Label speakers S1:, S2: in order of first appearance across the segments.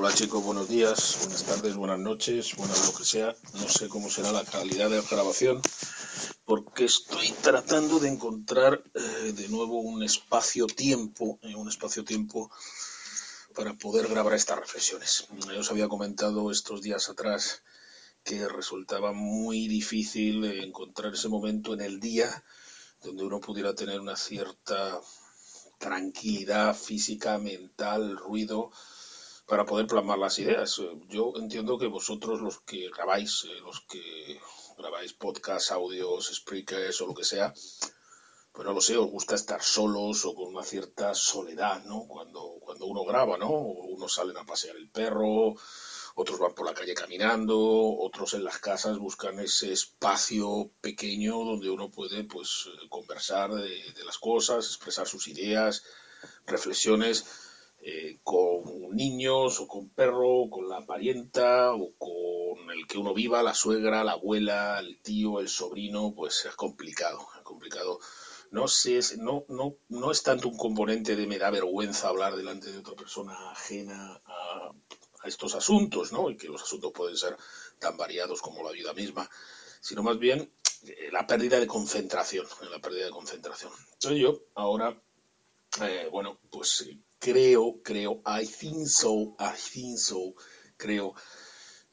S1: Hola chicos, buenos días, buenas tardes, buenas noches, buenas lo que sea. No sé cómo será la calidad de la grabación porque estoy tratando de encontrar eh, de nuevo un espacio-tiempo, eh, un espacio-tiempo para poder grabar estas reflexiones. Yo os había comentado estos días atrás que resultaba muy difícil encontrar ese momento en el día donde uno pudiera tener una cierta tranquilidad física, mental, ruido, para poder plasmar las ideas. Yo entiendo que vosotros los que grabáis, eh, los que grabáis podcasts, audios, speakers o lo que sea, pues no lo sé, os gusta estar solos o con una cierta soledad, ¿no? Cuando, cuando uno graba, ¿no? Unos salen a pasear el perro, otros van por la calle caminando, otros en las casas buscan ese espacio pequeño donde uno puede, pues, conversar de, de las cosas, expresar sus ideas, reflexiones eh, con niños o con perro, con la parienta o con el que uno viva, la suegra, la abuela, el tío, el sobrino, pues es complicado, es complicado. No, sé, no, no, no es tanto un componente de me da vergüenza hablar delante de otra persona ajena a, a estos asuntos, ¿no? Y que los asuntos pueden ser tan variados como la vida misma, sino más bien eh, la pérdida de concentración, la pérdida de concentración. Entonces yo ahora, eh, bueno, pues creo, creo, I think so, I think so, creo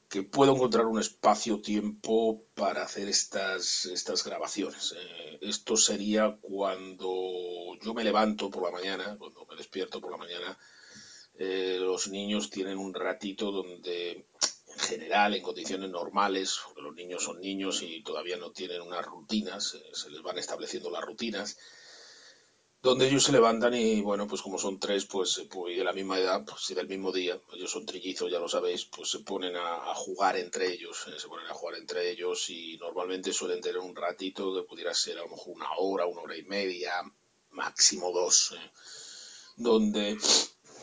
S1: que puedo encontrar un espacio-tiempo para hacer estas, estas grabaciones. Eh, esto sería cuando yo me levanto por la mañana, cuando me despierto por la mañana, eh, los niños tienen un ratito donde, en general, en condiciones normales, los niños son niños y todavía no tienen unas rutinas, eh, se les van estableciendo las rutinas, donde ellos se levantan y bueno, pues como son tres, pues, pues de la misma edad, pues del mismo día, ellos son trillizos, ya lo sabéis, pues se ponen a, a jugar entre ellos, eh, se ponen a jugar entre ellos y normalmente suelen tener un ratito que pudiera ser a lo mejor una hora, una hora y media, máximo dos, eh, donde,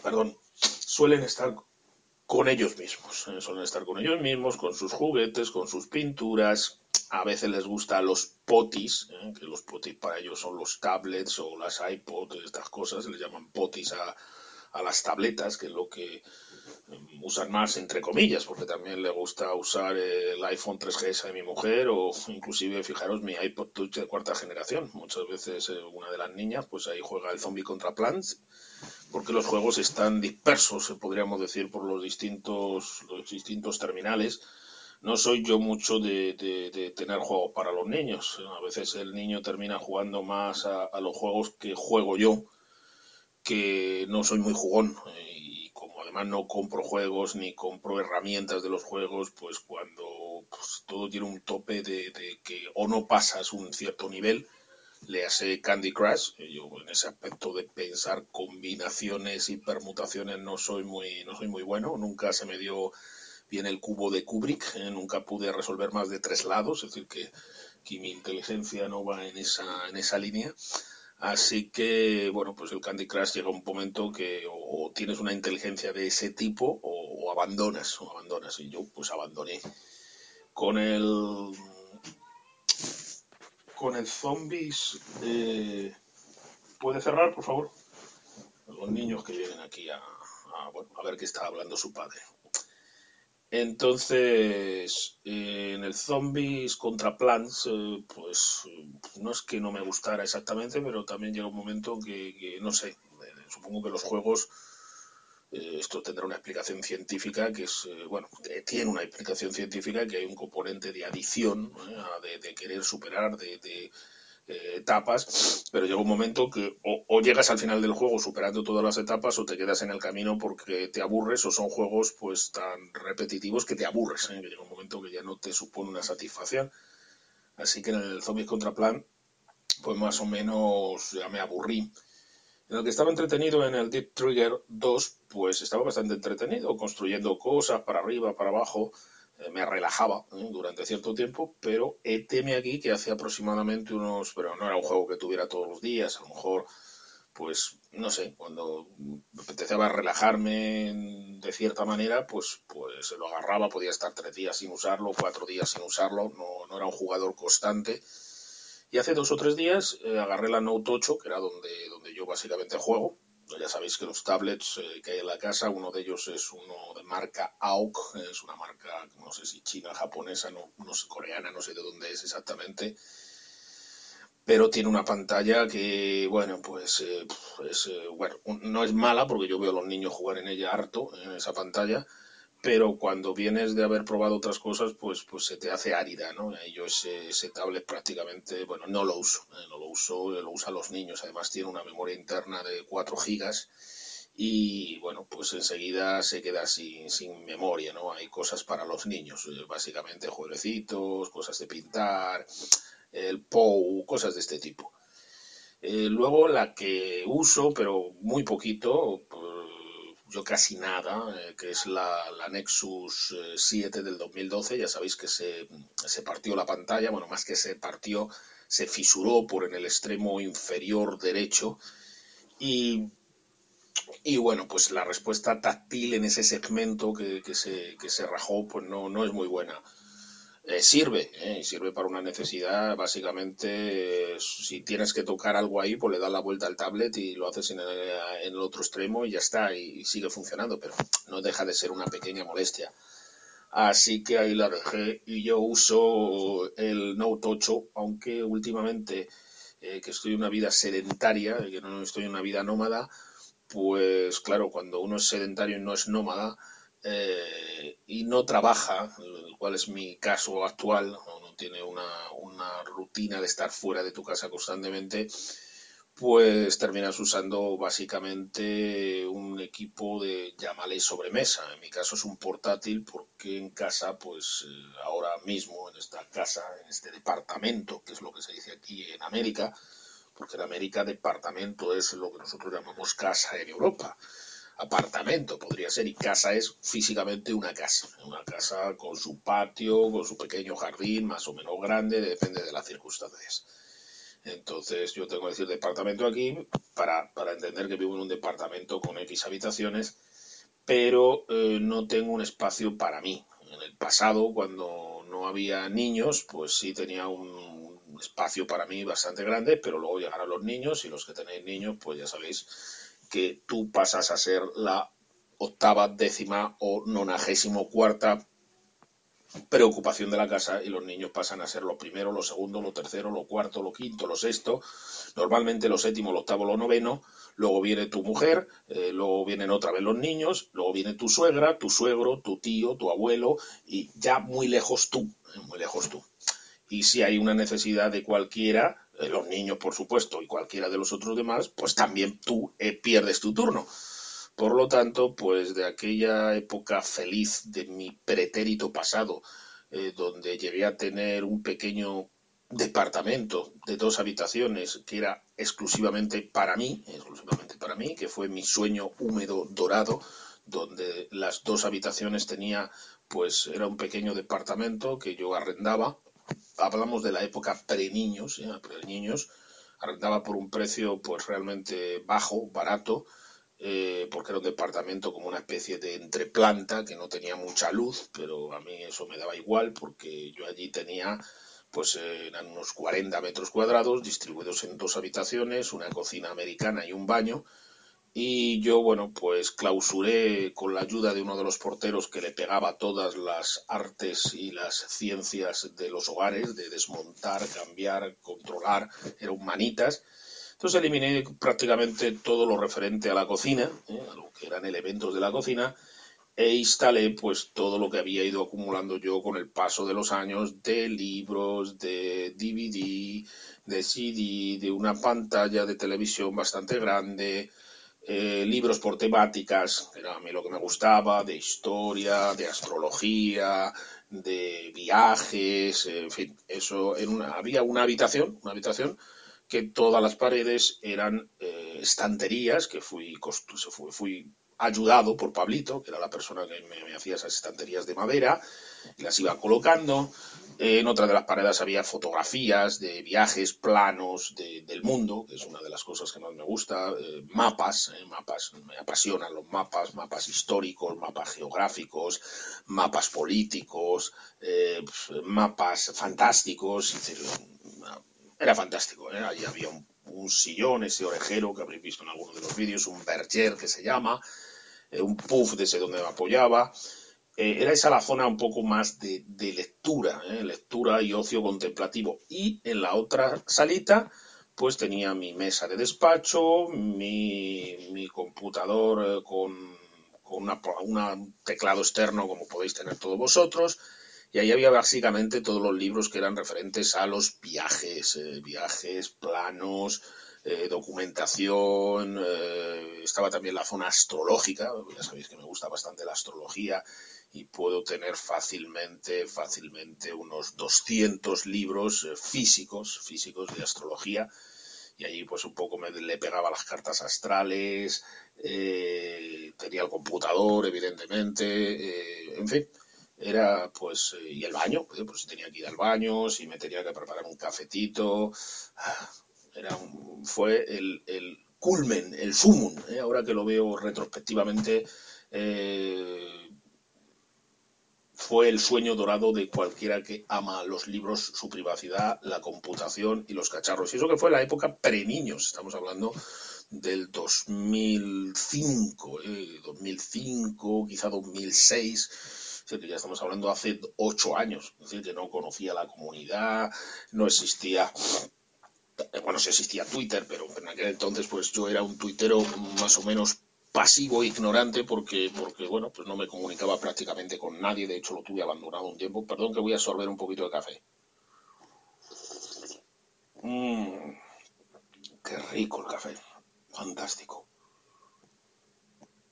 S1: perdón, suelen estar con ellos mismos, eh, suelen estar con ellos mismos, con sus juguetes, con sus pinturas, a veces les gusta los potis, ¿eh? que los potis para ellos son los tablets o las iPods, estas cosas, les llaman potis a, a las tabletas, que es lo que um, usan más entre comillas, porque también le gusta usar el iPhone 3GS de mi mujer o inclusive, fijaros, mi iPod Touch de cuarta generación. Muchas veces eh, una de las niñas, pues ahí juega el Zombie contra Plants, porque los juegos están dispersos, podríamos decir, por los distintos, los distintos terminales no soy yo mucho de, de, de, tener juegos para los niños. A veces el niño termina jugando más a, los juegos que juego yo, que no soy muy jugón. Y como además no compro juegos ni compro herramientas de los juegos, pues cuando pues, todo tiene un tope de, de, que o no pasas un cierto nivel, le hace Candy Crush. Yo en ese aspecto de pensar combinaciones y permutaciones no soy muy, no soy muy bueno. Nunca se me dio viene el cubo de Kubrick, eh, nunca pude resolver más de tres lados, es decir, que, mi inteligencia no va en esa, en esa línea. Así que, bueno, pues el Candy Crush llega un momento que o, tienes una inteligencia de ese tipo o, abandonas, o abandonas. Y yo, pues abandoné. Con el. Con el Zombies. Eh, ¿Puede cerrar, por favor? Los niños que vienen aquí a, a, bueno, a ver qué está hablando su padre. Entonces, en el Zombies contra Plants, eh, pues no es que no me gustara exactamente, pero también llega un momento que, que no sé, eh, supongo que los juegos, eh, esto tendrá una explicación científica, que es, eh, bueno, tiene una explicación científica, que hay un componente de adición, de, de, querer superar, de, de eh, etapas, pero llega un momento que o, llegas al final del juego superando todas las etapas o te quedas en el camino porque te aburres o son juegos pues tan repetitivos que te aburres, ¿eh? que llega un momento que ya no te supone una satisfacción. Así que en el Zombies contra Plan, pues más o menos ya me aburrí. En el que estaba entretenido en el Deep Trigger 2, pues estaba bastante entretenido, construyendo cosas para arriba, para abajo, me relajaba ¿eh? durante cierto tiempo, pero teme aquí que hace aproximadamente unos, pero no era un juego que tuviera todos los días, a lo mejor, pues, no sé, cuando me apetecía relajarme de cierta manera, pues, pues lo agarraba, podía estar tres días sin usarlo, cuatro días sin usarlo, no, no era un jugador constante. Y hace dos o tres días eh, agarré la Note 8, que era donde, donde yo básicamente juego, ya sabéis que los tablets que hay en la casa, uno de ellos es uno de marca AOK, es una marca, no sé si china, japonesa, no, no sé, coreana, no sé de dónde es exactamente, pero tiene una pantalla que, bueno, pues eh, es, eh, bueno, no es mala porque yo veo a los niños jugar en ella harto, en esa pantalla, pero cuando vienes de haber probado otras cosas, pues, pues se te hace árida, ¿no? Yo ese, ese tablet prácticamente, bueno, no lo uso, ¿eh? no lo uso, lo usan los niños, además tiene una memoria interna de 4 gigas y bueno, pues enseguida se queda sin, sin memoria, ¿no? Hay cosas para los niños, básicamente jueguecitos, cosas de pintar, el POU, cosas de este tipo. Eh, luego la que uso, pero muy poquito, pues, yo casi nada, eh, que es la, Nexus 7 eh, del 2012. Ya sabéis que se, se, partió la pantalla, bueno, más que se partió, se fisuró por en el extremo inferior derecho. Y, y bueno, pues la respuesta táctil en ese segmento que, que, se, que se rajó, pues no, no es muy buena. Sirve, eh, sirve para una necesidad. Básicamente, si tienes que tocar algo ahí, pues le das la vuelta al tablet y lo haces en el, otro extremo y ya está, y, y, sigue funcionando, pero no deja de ser una pequeña molestia. Así que ahí la dejé y yo uso el Note 8, aunque últimamente eh, que estoy en una vida sedentaria, que no estoy en una vida nómada, pues claro, cuando uno es sedentario y no es nómada, eh, y no trabaja, el cual es mi caso actual, no tiene una, rutina de estar fuera de tu casa constantemente, pues terminas usando básicamente un equipo de, llámale sobremesa. En mi caso es un portátil porque en casa, pues ahora mismo, en esta casa, en este departamento, que es lo que se dice aquí en América, porque en América departamento es lo que nosotros llamamos casa en Europa apartamento podría ser y casa es físicamente una casa, una casa con su patio, con su pequeño jardín más o menos grande, depende de las circunstancias. Entonces yo tengo que decir departamento aquí para, para entender que vivo en un departamento con X habitaciones, pero eh, no tengo un espacio para mí. En el pasado, cuando no había niños, pues sí tenía un espacio para mí bastante grande, pero luego llegaron los niños y los que tenéis niños, pues ya sabéis que tú pasas a ser la octava, décima o nonagésimo cuarta preocupación de la casa y los niños pasan a ser lo primero, lo segundo, lo tercero, lo cuarto, lo quinto, lo sexto, normalmente lo séptimo, lo octavo, lo noveno, luego viene tu mujer, eh, luego vienen otra vez los niños, luego viene tu suegra, tu suegro, tu tío, tu abuelo y ya muy lejos tú, muy lejos tú. Y si hay una necesidad de cualquiera, los niños por supuesto y cualquiera de los otros demás, pues también tú eh, pierdes tu turno. Por lo tanto, pues de aquella época feliz de mi pretérito pasado, eh, donde llegué a tener un pequeño departamento de dos habitaciones que era exclusivamente para mí, exclusivamente para mí, que fue mi sueño húmedo dorado, donde las dos habitaciones tenía, pues era un pequeño departamento que yo arrendaba. Hablamos de la época pre-niños, ¿eh? pre-niños, arrendaba por un precio pues realmente bajo, barato, eh, porque era un departamento como una especie de entreplanta que no tenía mucha luz, pero a mí eso me daba igual porque yo allí tenía pues eh, eran unos 40 metros cuadrados distribuidos en dos habitaciones, una cocina americana y un baño. Y yo, bueno, pues clausuré con la ayuda de uno de los porteros que le pegaba todas las artes y las ciencias de los hogares, de desmontar, cambiar, controlar, era un manitas. Entonces eliminé prácticamente todo lo referente a la cocina, ¿eh? a lo que eran elementos de la cocina, e instalé pues todo lo que había ido acumulando yo con el paso de los años de libros, de DVD, de CD, de una pantalla de televisión bastante grande, eh, libros por temáticas, era a mí lo que me gustaba, de historia, de astrología, de viajes, en fin, eso en una, había una habitación, una habitación que todas las paredes eran eh, estanterías que fui, fui, fui, ayudado por Pablito, que era la persona que me, me, hacía esas estanterías de madera, y las iba colocando. En otra de las paredes había fotografías de viajes, planos de, del mundo, que es una de las cosas que más me gusta, eh, mapas, eh, mapas, me apasionan los mapas, mapas históricos, mapas geográficos, mapas políticos, eh, mapas fantásticos, era fantástico. ¿eh? Allí había un, un sillón, ese orejero que habréis visto en alguno de los vídeos, un berger que se llama, eh, un puff ese donde me apoyaba. Eh, era esa la zona un poco más de, lectura, ¿eh? lectura y ocio contemplativo. Y en la otra salita, pues tenía mi mesa de despacho, mi, computador con, con un teclado externo como podéis tener todos vosotros, y ahí había básicamente todos los libros que eran referentes a los viajes, eh, viajes, planos, eh, documentación, eh, estaba también la zona astrológica, ya sabéis que me gusta bastante la astrología y puedo tener fácilmente, fácilmente unos 200 libros físicos, físicos de astrología y allí pues un poco me le pegaba las cartas astrales, tenía el computador evidentemente, en fin, era pues, eh, y el baño, pues, pues tenía que ir al baño, si me tenía que preparar un cafetito, era fue el, el culmen, el sumum, ¿eh? ahora que lo veo retrospectivamente, eh, fue el sueño dorado de cualquiera que ama los libros, su privacidad, la computación y los cacharros. Y eso que fue la época pre-niños, estamos hablando del 2005, 2005, quizá 2006 que ya estamos hablando hace ocho años, es decir, que no conocía la comunidad, no existía bueno, sí existía Twitter, pero en aquel entonces pues yo era un tuitero más o menos pasivo e ignorante porque, porque bueno, pues no me comunicaba prácticamente con nadie, de hecho lo tuve abandonado un tiempo. Perdón que voy a absorber un poquito de café. Mmm, qué rico el café, fantástico.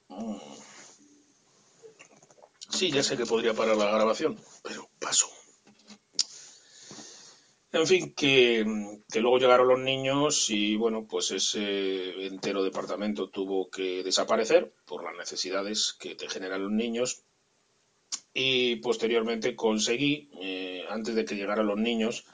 S1: Mmm. Sí, ya sé que podría parar la grabación, pero paso. En fin, que, luego llegaron los niños y bueno, pues ese entero departamento tuvo que desaparecer por las necesidades que te generan los niños. Y posteriormente conseguí, eh, antes de que llegaran los niños,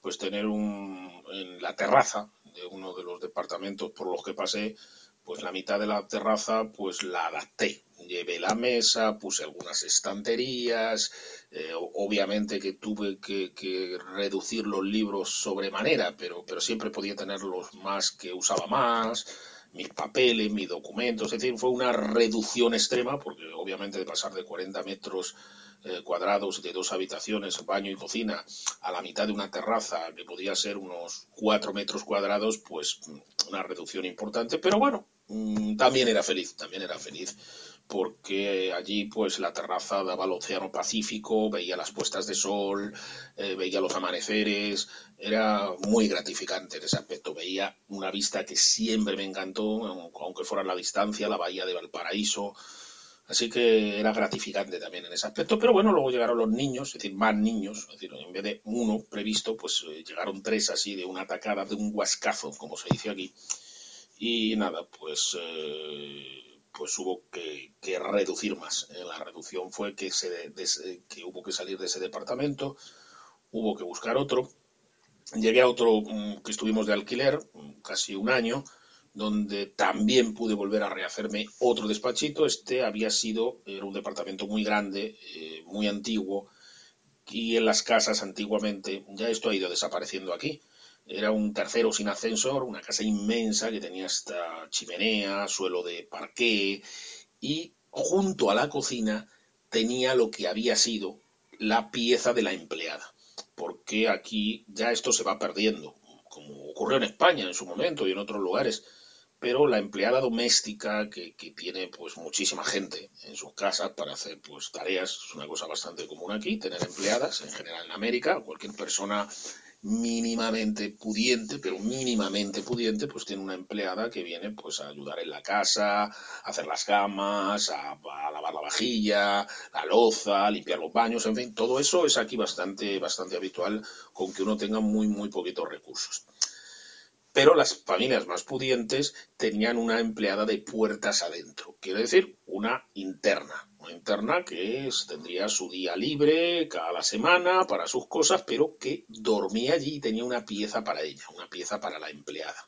S1: pues tener un, en la terraza de uno de los departamentos por los que pasé, pues la mitad de la terraza pues la adapté. Llevé la mesa, puse algunas estanterías, eh, obviamente que tuve que, reducir los libros sobremanera, pero, pero siempre podía tener los más que usaba más, mis papeles, mis documentos, es decir, fue una reducción extrema, porque obviamente de pasar de 40 metros eh, cuadrados de dos habitaciones, baño y cocina, a la mitad de una terraza que podía ser unos 4 metros cuadrados, pues una reducción importante, pero bueno, Mm, también era feliz, también era feliz, porque allí pues la terraza daba al océano Pacífico, veía las puestas de sol, eh, veía los amaneceres, era muy gratificante en ese aspecto, veía una vista que siempre me encantó, aunque fuera la distancia, la bahía de Valparaíso, Así que era gratificante también en ese aspecto. Pero bueno, luego llegaron los niños, es decir, más niños. Es decir, en vez de uno previsto, pues eh, llegaron tres así de una atacada, de un huascazo, como se dice aquí. Y nada, pues, eh, pues hubo que, reducir más. Eh, la reducción fue que, se, que hubo que salir de ese departamento, hubo que buscar otro. Llegué a otro mm, que estuvimos de alquiler, mm, casi un año, donde también pude volver a rehacerme otro despachito. Este había sido, era un departamento muy grande, eh, muy antiguo, y en las casas antiguamente, ya esto ha ido desapareciendo aquí, era un tercero sin ascensor, una casa inmensa que tenía esta chimenea, suelo de parqué y junto a la cocina tenía lo que había sido la pieza de la empleada. Porque aquí ya esto se va perdiendo, como ocurrió en España en su momento y en otros lugares. Pero la empleada doméstica que, que tiene pues muchísima gente en sus casas para hacer pues tareas, es una cosa bastante común aquí, tener empleadas en general en América, cualquier persona mínimamente pudiente, pero mínimamente pudiente, pues tiene una empleada que viene pues a ayudar en la casa, a hacer las camas, a, lavar la vajilla, la loza, a limpiar los baños, en fin, todo eso es aquí bastante, bastante habitual con que uno tenga muy, muy poquitos recursos. Pero las familias más pudientes tenían una empleada de puertas adentro, quiere decir, una interna, interna que tendría su día libre cada semana para sus cosas, pero que dormía allí y tenía una pieza para ella, una pieza para la empleada,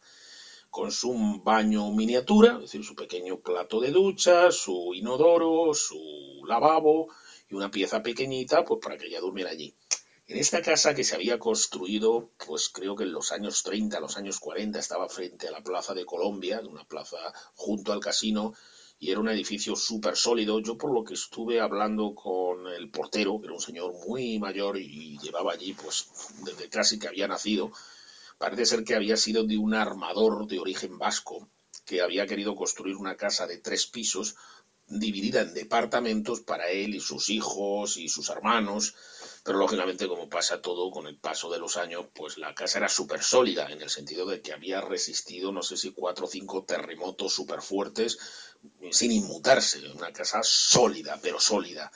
S1: con su baño miniatura, es decir, su pequeño plato de ducha, su inodoro, su lavabo y una pieza pequeñita, pues para que ella durmiera allí. En esta casa que se había construido, pues creo que en los años 30, los años 40, estaba frente a la Plaza de Colombia, una plaza junto al casino, y era un edificio súper sólido. Yo por lo que estuve hablando con el portero, que era un señor muy mayor y llevaba allí pues desde casi que había nacido, parece ser que había sido de un armador de origen vasco que había querido construir una casa de tres pisos dividida en departamentos para él y sus hijos y sus hermanos, pero lógicamente como pasa todo con el paso de los años, pues la casa era súper sólida en el sentido de que había resistido no sé si cuatro o cinco terremotos súper fuertes sin inmutarse, una casa sólida, pero sólida.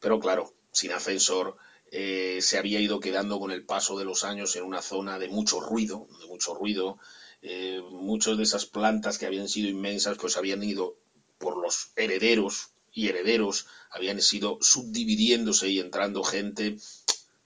S1: Pero claro, sin ascensor, eh, se había ido quedando con el paso de los años en una zona de mucho ruido, de mucho ruido. Eh, muchas de esas plantas que habían sido inmensas, pues habían ido por los herederos y herederos habían sido subdividiéndose y entrando gente,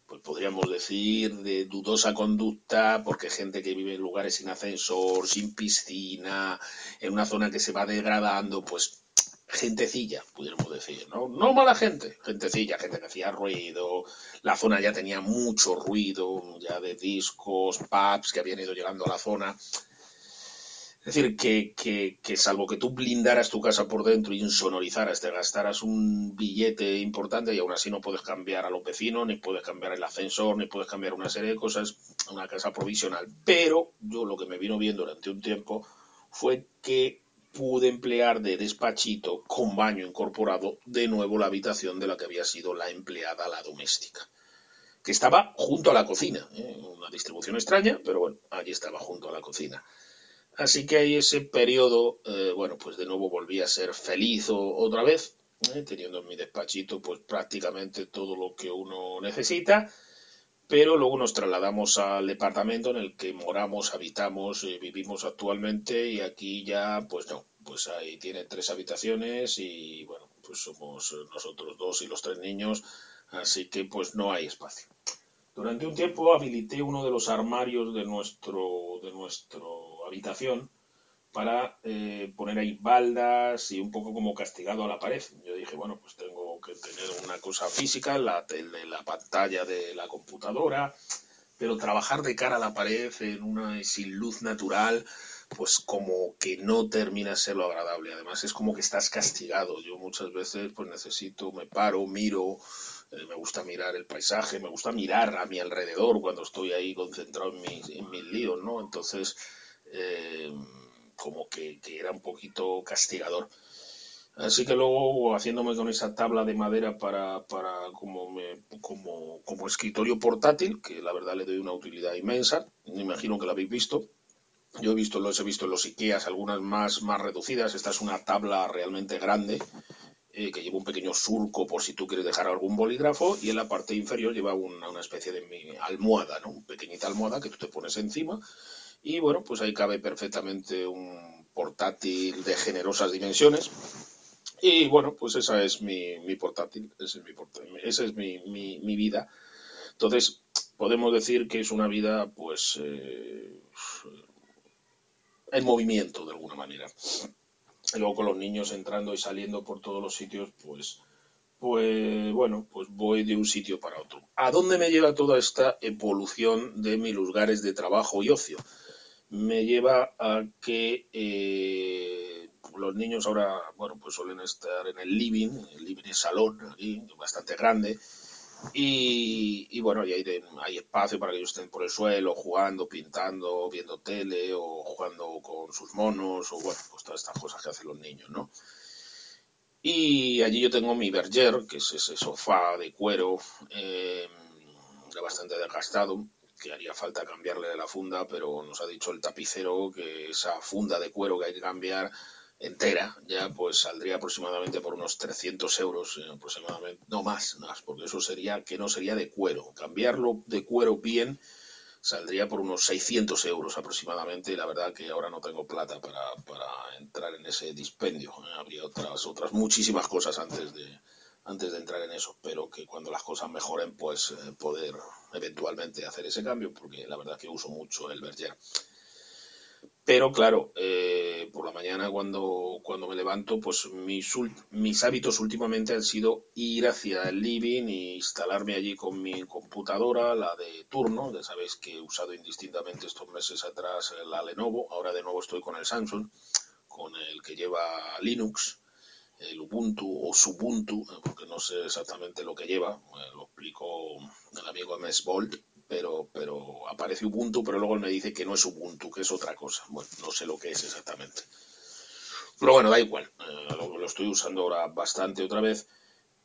S1: pues podríamos decir, de dudosa conducta, porque gente que vive en lugares sin ascensor, sin piscina, en una zona que se va degradando, pues gentecilla, pudiéramos decir, ¿no? No mala gente, gentecilla, gente que hacía ruido, la zona ya tenía mucho ruido, ya de discos, pubs que habían ido llegando a la zona, es decir, que, que, que, salvo que tú blindaras tu casa por dentro y insonorizaras, te gastaras un billete importante y aún así no puedes cambiar a los vecinos, ni puedes cambiar el ascensor, ni puedes cambiar una serie de cosas, una casa provisional. Pero yo lo que me vino viendo durante un tiempo fue que pude emplear de despachito con baño incorporado de nuevo la habitación de la que había sido la empleada, la doméstica, que estaba junto a la cocina. ¿eh? Una distribución extraña, pero bueno, allí estaba junto a la cocina. Así que ahí ese periodo, eh, bueno, pues de nuevo volví a ser feliz o, otra vez, eh, teniendo en mi despachito pues prácticamente todo lo que uno necesita, pero luego nos trasladamos al departamento en el que moramos, habitamos, eh, vivimos actualmente y aquí ya pues no, pues ahí tiene tres habitaciones y bueno, pues somos nosotros dos y los tres niños, así que pues no hay espacio. Durante un tiempo habilité uno de los armarios de nuestro, de nuestro habitación para eh, poner ahí baldas y un poco como castigado a la pared. Yo dije, bueno, pues tengo que tener una cosa física, la, la pantalla de la computadora, pero trabajar de cara a la pared en una sin luz natural, pues como que no termina ser lo agradable. Además es como que estás castigado. Yo muchas veces pues necesito, me paro, miro, eh, me gusta mirar el paisaje, me gusta mirar a mi alrededor cuando estoy ahí concentrado en mis, en mis líos, ¿no? Entonces eh, como que, era un poquito castigador. Así que luego haciéndome con esa tabla de madera para, como, me, como, como escritorio portátil, que la verdad le doy una utilidad inmensa, me imagino que la habéis visto. Yo he visto, los he visto en los IKEAs, algunas más, más reducidas. Esta es una tabla realmente grande eh, que lleva un pequeño surco por si tú quieres dejar algún bolígrafo y en la parte inferior lleva una, una especie de almohada, ¿no? Una pequeñita almohada que tú te pones encima y bueno, pues ahí cabe perfectamente un portátil de generosas dimensiones. Y bueno, pues esa es mi, mi portátil, ese es mi, portátil, esa es mi, mi, mi, vida. Entonces, podemos decir que es una vida, pues, eh, en movimiento de alguna manera. Y luego con los niños entrando y saliendo por todos los sitios, pues, pues bueno, pues voy de un sitio para otro. ¿A dónde me lleva toda esta evolución de mis lugares de trabajo y ocio? Me lleva a que eh, los niños ahora, bueno, pues suelen estar en el living, el living salón, aquí, bastante grande, y, bueno, y hay, espacio para que ellos estén por el suelo, jugando, pintando, viendo tele, o jugando con sus monos, o bueno, pues todas estas cosas que hacen los niños, ¿no? Y allí yo tengo mi berger, que es ese sofá de cuero, eh, bastante desgastado, que haría falta cambiarle de la funda, pero nos ha dicho el tapicero que esa funda de cuero que hay que cambiar entera ya pues saldría aproximadamente por unos 300 euros eh, aproximadamente no más más porque eso sería que no sería de cuero cambiarlo de cuero bien saldría por unos 600 euros aproximadamente y la verdad que ahora no tengo plata para, para entrar en ese dispendio ¿eh? habría otras otras muchísimas cosas antes de antes de entrar en eso, pero que cuando las cosas mejoren, pues eh, poder eventualmente hacer ese cambio, porque la verdad que uso mucho el Berger. Pero claro, eh, por la mañana cuando, cuando me levanto, pues mis, mis hábitos últimamente han sido ir hacia el living e instalarme allí con mi computadora, la de turno, ya sabéis que he usado indistintamente estos meses atrás la Lenovo, ahora de nuevo estoy con el Samsung, con el que lleva Linux, el Ubuntu o Subuntu, porque no sé exactamente lo que lleva, lo explicó el amigo Bolt pero, pero aparece Ubuntu, pero luego me dice que no es Ubuntu, que es otra cosa. Bueno, no sé lo que es exactamente. Pero bueno, da igual, eh, lo, estoy usando ahora bastante otra vez.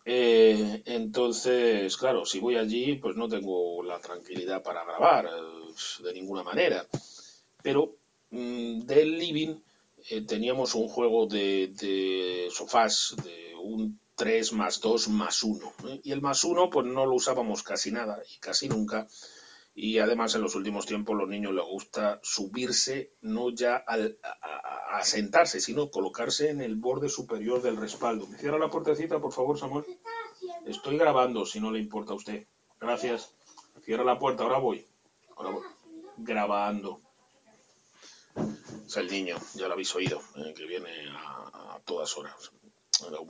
S1: Eh, entonces, claro, si voy allí, pues no tengo la tranquilidad para grabar eh, de ninguna manera. Pero mm, del living teníamos un juego de, sofás, de un 3 más 2 más 1. ¿eh? Y el más 1 pues no lo usábamos casi nada y casi nunca. Y además en los últimos tiempos los niños les gusta subirse no ya a, sentarse, sino colocarse en el borde superior del respaldo. ¿Me cierra la puertecita, por favor, Samuel? Estoy grabando, si no le importa a usted. Gracias. Cierra la puerta, ahora voy. Ahora voy. Grabando. El niño, ya lo habéis oído, eh, que viene a todas horas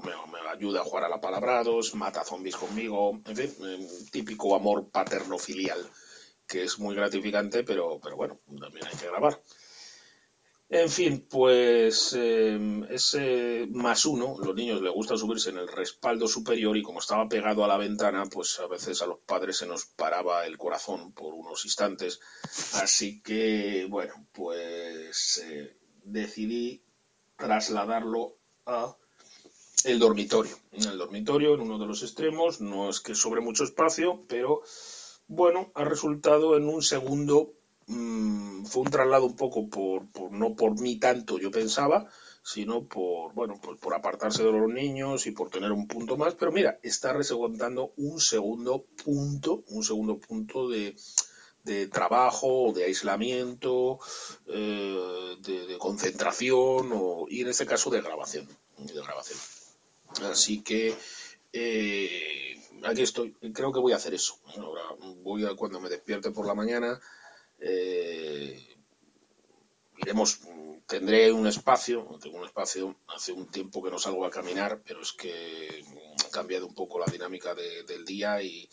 S1: me, ayuda a jugar a la palabrados, mata zombies conmigo, en fin, eh, típico amor paterno-filial, que es muy gratificante, pero, pero bueno, también hay que grabar. En fin, pues eh, ese más uno, los niños les gusta subirse en el respaldo superior y como estaba pegado a la ventana, pues a veces a los padres se nos paraba el corazón por unos instantes. Así que, bueno, pues eh, decidí trasladarlo a el dormitorio. El dormitorio en uno de los extremos, no es que sobre mucho espacio, pero bueno, ha resultado en un segundo, mm, fue un traslado un poco por, no por mí tanto yo pensaba, sino por, bueno, pues por apartarse de los niños y por tener un punto más, pero mira, está resegundando un segundo punto, un segundo punto de, de trabajo, de aislamiento, eh, de, de, concentración o, y en este caso de grabación, de grabación. Así que eh, aquí estoy. Creo que voy a hacer eso. Ahora voy a cuando me despierte por la mañana. Eh, iremos, tendré un espacio, tengo un espacio, hace un tiempo que no salgo a caminar, pero es que ha cambiado un poco la dinámica del día y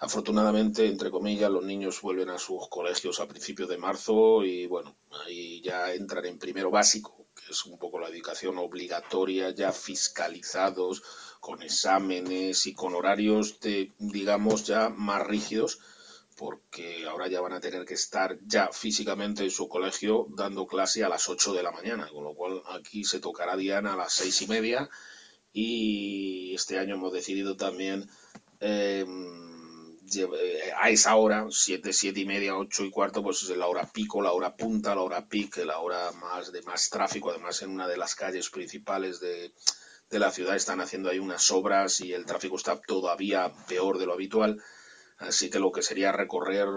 S1: afortunadamente, entre comillas, los niños vuelven a sus colegios a principios de marzo y bueno, ahí ya entran en primero básico que es un poco la educación obligatoria, ya fiscalizados, con exámenes y con horarios de, digamos, ya más rígidos, porque ahora ya van a tener que estar ya físicamente en su colegio dando clase a las 8 de la mañana, con lo cual aquí se tocará Diana a las seis y media y este año hemos decidido también eh, eh, a esa hora, siete, siete y media, ocho y cuarto, pues es la hora pico, la hora punta, la hora pic, la hora más de más tráfico. Además, en una de las calles principales de la ciudad están haciendo ahí unas obras y el tráfico está todavía peor de lo habitual. Así que lo que sería recorrer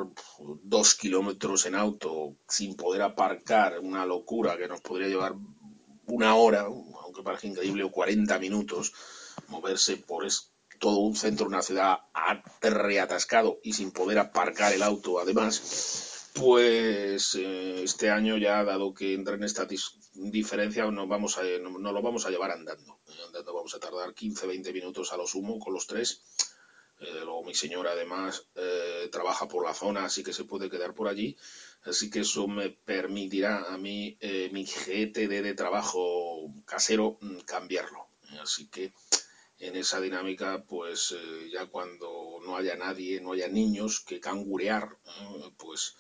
S1: dos kilómetros en auto sin poder aparcar, una locura que nos podría llevar una hora, aunque parezca increíble, o 40 minutos, moverse por, todo un centro, una ciudad reatascado y sin poder aparcar el auto además, pues eh, este año ya, dado que entra en esta diferencia, nos vamos a, no, lo vamos a llevar andando. Andando vamos a tardar 15-20 minutos a lo sumo con los tres. Eh, luego mi señora además eh, trabaja por la zona, así que se puede quedar por allí. Así que eso me permitirá a mí, mi GTD de trabajo casero, mm, cambiarlo. Así que en esa dinámica, pues eh, ya cuando no haya nadie, no haya niños que cangurear, pues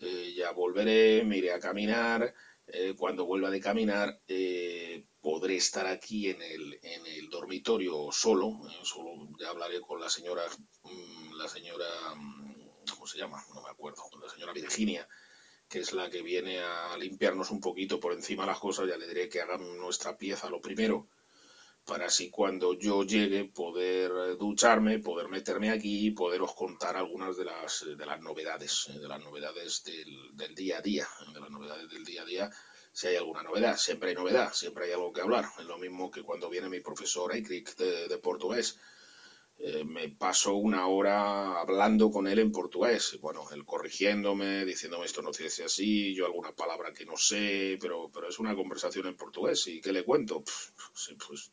S1: eh, ya volveré, me iré a caminar. Eh, cuando vuelva de caminar, podré estar aquí en el, en el dormitorio solo. solo ya hablaré con la señora, mm, la señora, mm, ¿cómo se llama? No me acuerdo, la señora Virginia que es la que viene a limpiarnos un poquito por encima las cosas, ya le diré que hagan nuestra pieza lo primero para así cuando yo llegue poder eh, ducharme, poder meterme aquí y poderos contar algunas de las, de las novedades, eh, de las novedades del, del, día a día, de las novedades del día a día, si hay alguna novedad, siempre hay novedad, siempre hay algo que hablar, es lo mismo que cuando viene mi profesor Eikrik de, de portugués, eh, me paso una hora hablando con él en portugués. Bueno, él corrigiéndome, diciéndome esto no se dice así, yo alguna palabra que no sé, pero, pero es una conversación en portugués. ¿Y qué le cuento? Pues, pues,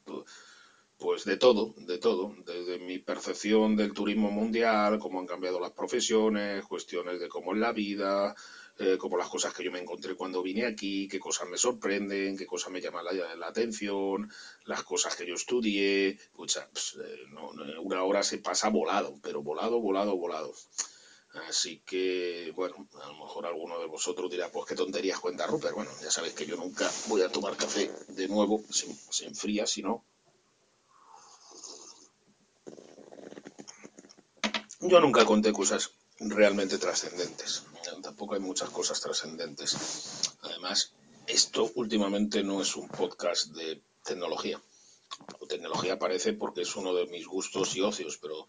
S1: pues de todo, de todo. Desde mi percepción del turismo mundial, cómo han cambiado las profesiones, cuestiones de cómo es la vida, eh, como las cosas que yo me encontré cuando vine aquí, qué cosas me sorprenden, qué cosas me llaman la, atención, las cosas que yo estudié. Pucha, eh, una hora se pasa volado, pero volado, volado, volado. Así que, bueno, a lo mejor alguno de vosotros dirá, pues qué tonterías cuenta Rupert. Bueno, ya sabéis que yo nunca voy a tomar café de nuevo, se enfría, si no. Yo nunca conté cosas realmente trascendentes. Tampoco hay muchas cosas trascendentes. Además, esto últimamente no es un podcast de tecnología. tecnología aparece porque es uno de mis gustos y ocios, pero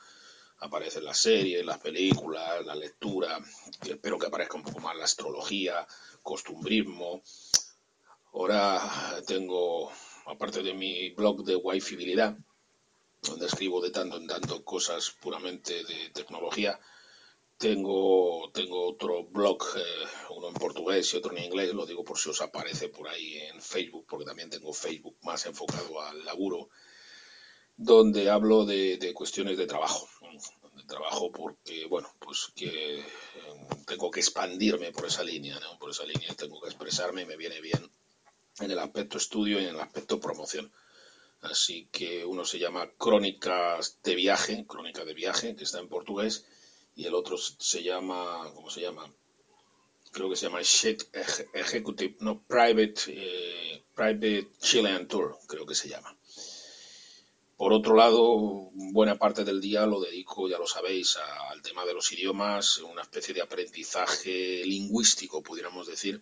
S1: aparecen las series, las películas, la lectura, espero que aparezca un poco más la astrología, costumbrismo. Ahora tengo, aparte de mi blog de wifibilidad, donde escribo de tanto en tanto cosas puramente de tecnología, tengo, tengo otro blog, eh, uno en portugués y otro en inglés, lo digo por si os aparece por ahí en Facebook, porque también tengo Facebook más enfocado al laburo, donde hablo de, cuestiones de trabajo. De trabajo porque, bueno, pues que eh, tengo que expandirme por esa línea, ¿no? Por esa línea tengo que expresarme y me viene bien en el aspecto estudio y en el aspecto promoción. Así que uno se llama Crónicas de Viaje, Crónica de Viaje, que está en portugués, y el otro se llama, ¿cómo se llama? Creo que se llama Executive, no, Private, eh, Private Chilean Tour, creo que se llama. Por otro lado, buena parte del día lo dedico, ya lo sabéis, al tema de los idiomas, una especie de aprendizaje lingüístico, pudiéramos decir.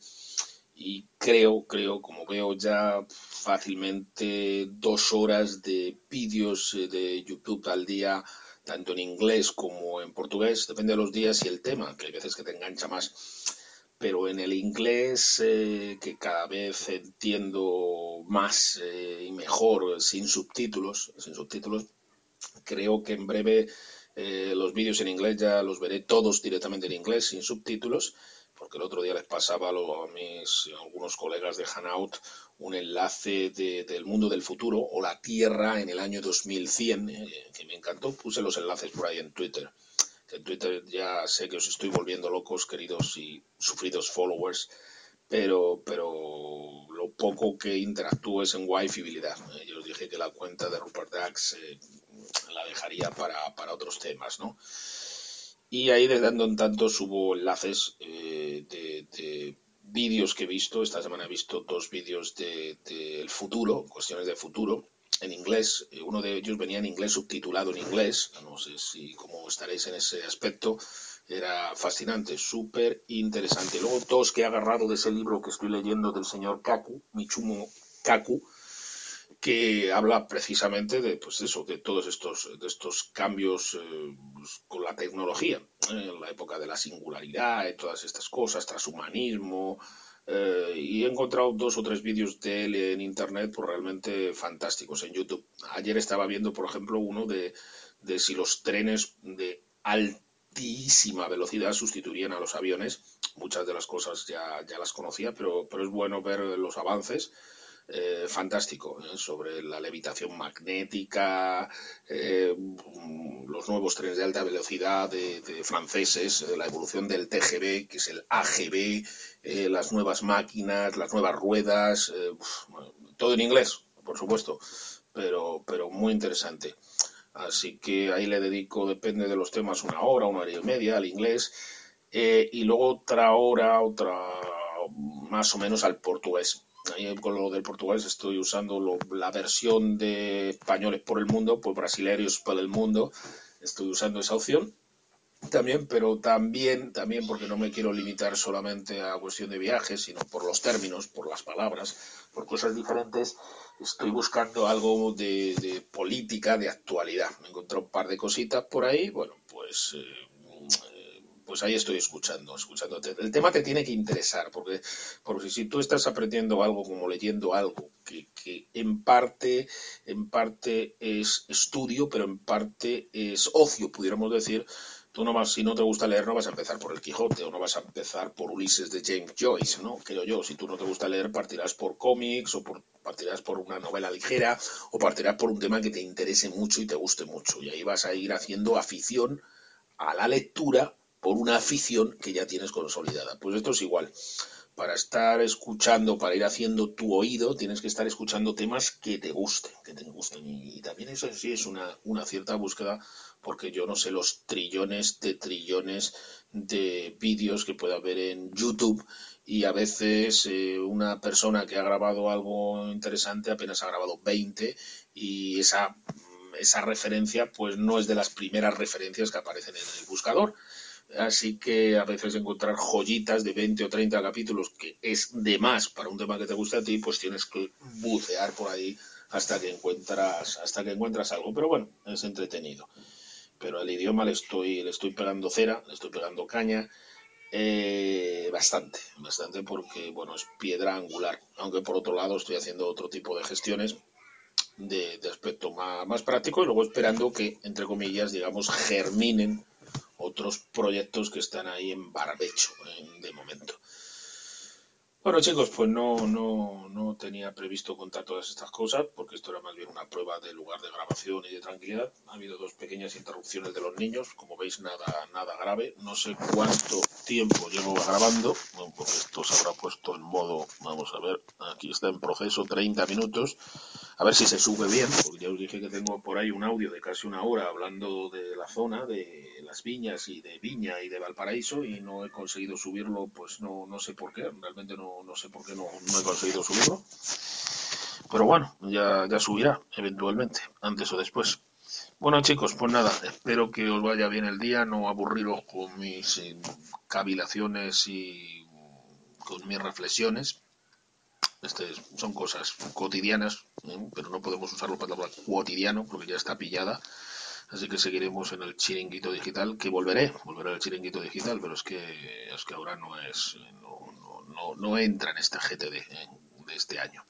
S1: Y creo, creo, como veo ya fácilmente dos horas de vídeos eh, de YouTube al día tanto en inglés como en portugués, depende de los días y el tema, que hay veces que te engancha más. Pero en el inglés, eh, que cada vez entiendo más eh, y mejor sin subtítulos, sin subtítulos, creo que en breve eh, los vídeos en inglés ya los veré todos directamente en inglés, sin subtítulos, porque el otro día les pasaba a, mis algunos colegas de Hanout un enlace del mundo del futuro o la Tierra en el año 2100, eh, que me encantó. Puse los enlaces por ahí en Twitter. en Twitter ya sé que os estoy volviendo locos, queridos y sufridos followers, pero, pero lo poco que interactúo es en wifibilidad. Eh, yo os dije que la cuenta de Rupert Dax eh, la dejaría para, para, otros temas, ¿no? Y ahí de tanto en tanto subo enlaces de vídeos que he visto, esta semana he visto dos vídeos del de, futuro, cuestiones de futuro, en inglés. Eh, uno de ellos venía en inglés subtitulado en inglés. No sé si cómo estaréis en ese aspecto. Era fascinante, súper interesante. Luego dos que he agarrado de ese libro que estoy leyendo del señor Kaku, Michumo Kaku, que habla precisamente de pues eso, de todos estos, de estos cambios eh, pues, con la tecnología, ¿eh? en la época de la singularidad y todas estas cosas, transhumanismo. Eh, y he encontrado dos o tres vídeos de él en internet pues realmente fantásticos en YouTube. Ayer estaba viendo, por ejemplo, uno de, de si los trenes de altísima velocidad sustituirían a los aviones. Muchas de las cosas ya, ya las conocía, pero, pero es bueno ver los avances eh, fantástico ¿eh? sobre la levitación magnética, eh, los nuevos trenes de alta velocidad de, franceses, la evolución del TGV, que es el AGV, las nuevas máquinas, las nuevas ruedas, todo en inglés, por supuesto, pero, pero muy interesante. Así que ahí le dedico, depende de los temas, una hora, una hora y media al inglés, y luego otra hora, otra más o menos al portugués Ahí con lo del portugués estoy usando la versión de españoles por el mundo, pues brasileños por el mundo. Estoy usando esa opción también, pero también, también porque no me quiero limitar solamente a cuestión de viajes, sino por los términos, por las palabras, por cosas diferentes. Estoy buscando algo de, política, de actualidad. Me encontré un par de cositas por ahí, bueno, pues eh, pues ahí estoy escuchando, escuchándote. El tema te tiene que interesar, porque, si tú estás aprendiendo algo como leyendo algo, que, que en parte, en parte es estudio, pero en parte es ocio, pudiéramos decir, Tú no vas, si no te gusta leer, no vas a empezar por el Quijote o no vas a empezar por Ulises de James Joyce, ¿no? Creo yo. Si tú no te gusta leer, partirás por cómics o por, partirás por una novela ligera o partirás por un tema que te interese mucho y te guste mucho. Y ahí vas a ir haciendo afición a la lectura por una afición que ya tienes consolidada. Pues esto es igual para estar escuchando, para ir haciendo tu oído, tienes que estar escuchando temas que te gusten, que te gusten. Y también eso sí es una, una cierta búsqueda, porque yo no sé los trillones de trillones de vídeos que pueda haber en YouTube y a veces eh, una persona que ha grabado algo interesante apenas ha grabado 20 y esa, esa referencia pues no es de las primeras referencias que aparecen en el buscador Así que a veces encontrar joyitas de 20 o 30 capítulos, que es de más para un tema que te gusta a ti, pues tienes que bucear por ahí hasta que encuentras, hasta que encuentras algo. Pero bueno, es entretenido. Pero al idioma le estoy, le estoy pegando cera, le estoy pegando caña. Eh, bastante, bastante porque bueno, es piedra angular. Aunque por otro lado estoy haciendo otro tipo de gestiones de, aspecto más, más práctico y luego esperando que, entre comillas, digamos, germinen otros proyectos que están ahí en barbecho de momento. Bueno chicos, pues no, no, no tenía previsto contar todas estas cosas porque esto era más bien una prueba de lugar de grabación y de tranquilidad. Ha habido dos pequeñas interrupciones de los niños, como veis nada, nada grave. No sé cuánto tiempo llevo grabando, porque esto se habrá puesto en modo, vamos a ver, aquí está en proceso 30 minutos. A ver si se sube bien, porque ya os dije que tengo por ahí un audio de casi una hora hablando de la zona, de las viñas y de Viña y de Valparaíso y no he conseguido subirlo, pues no, no sé por qué, realmente no, no sé por qué no, no, he conseguido subirlo. Pero bueno, ya, ya subirá eventualmente, antes o después. Bueno chicos, pues nada, espero que os vaya bien el día, no aburriros con mis cavilaciones y con mis reflexiones este, son cosas cotidianas, ¿eh? pero no podemos usarlo para hablar cotidiano porque ya está pillada. Así que seguiremos en el chiringuito digital, que volveré, volveré al chiringuito digital, pero es que, es que ahora no es, no, no, no entra en este GTD ¿eh? de este año.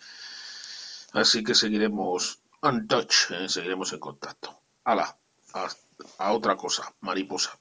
S1: Así que seguiremos on touch, ¿eh? seguiremos en contacto. Hala, a otra cosa, mariposa.